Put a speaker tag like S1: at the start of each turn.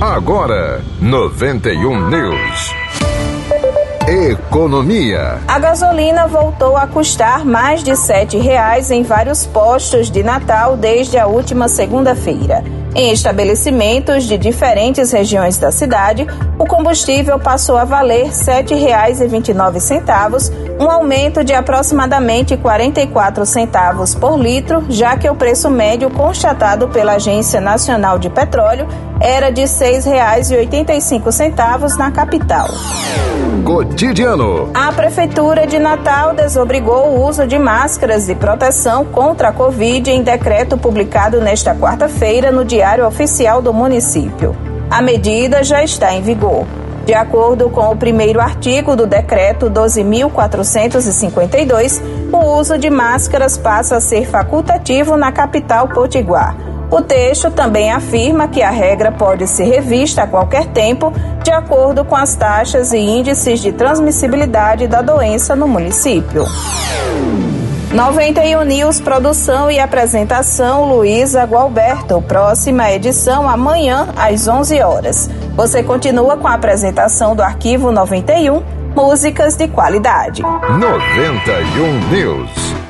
S1: Agora, 91 News. Economia.
S2: A gasolina voltou a custar mais de R$ reais em vários postos de Natal desde a última segunda-feira. Em estabelecimentos de diferentes regiões da cidade, o combustível passou a valer R$ 7,29, um aumento de aproximadamente 44 centavos por litro, já que o preço médio constatado pela Agência Nacional de Petróleo era de R$ 6,85 na capital.
S1: Cotidiano.
S2: A Prefeitura de Natal desobrigou o uso de máscaras de proteção contra a Covid em decreto publicado nesta quarta-feira no Diário Oficial do município. A medida já está em vigor. De acordo com o primeiro artigo do decreto 12.452, o uso de máscaras passa a ser facultativo na capital potiguar. O texto também afirma que a regra pode ser revista a qualquer tempo, de acordo com as taxas e índices de transmissibilidade da doença no município. 91 News, produção e apresentação Luísa Gualberto. Próxima edição amanhã às 11 horas. Você continua com a apresentação do arquivo 91, músicas de qualidade.
S1: 91 News.